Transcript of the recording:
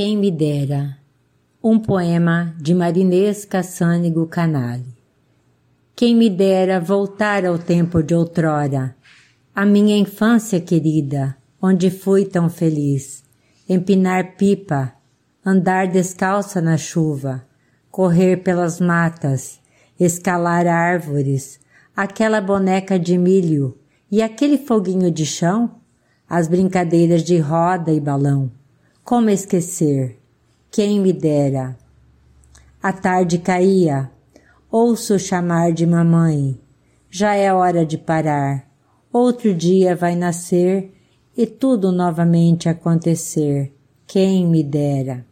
Quem me dera. Um poema de Marinês Cassânigo Canale. Quem me dera voltar ao tempo de outrora, a minha infância querida, onde fui tão feliz, empinar pipa, andar descalça na chuva, correr pelas matas, escalar árvores, aquela boneca de milho e aquele foguinho de chão, as brincadeiras de roda e balão como esquecer? Quem me dera? A tarde caía. Ouço chamar de mamãe. Já é hora de parar. Outro dia vai nascer e tudo novamente acontecer. Quem me dera?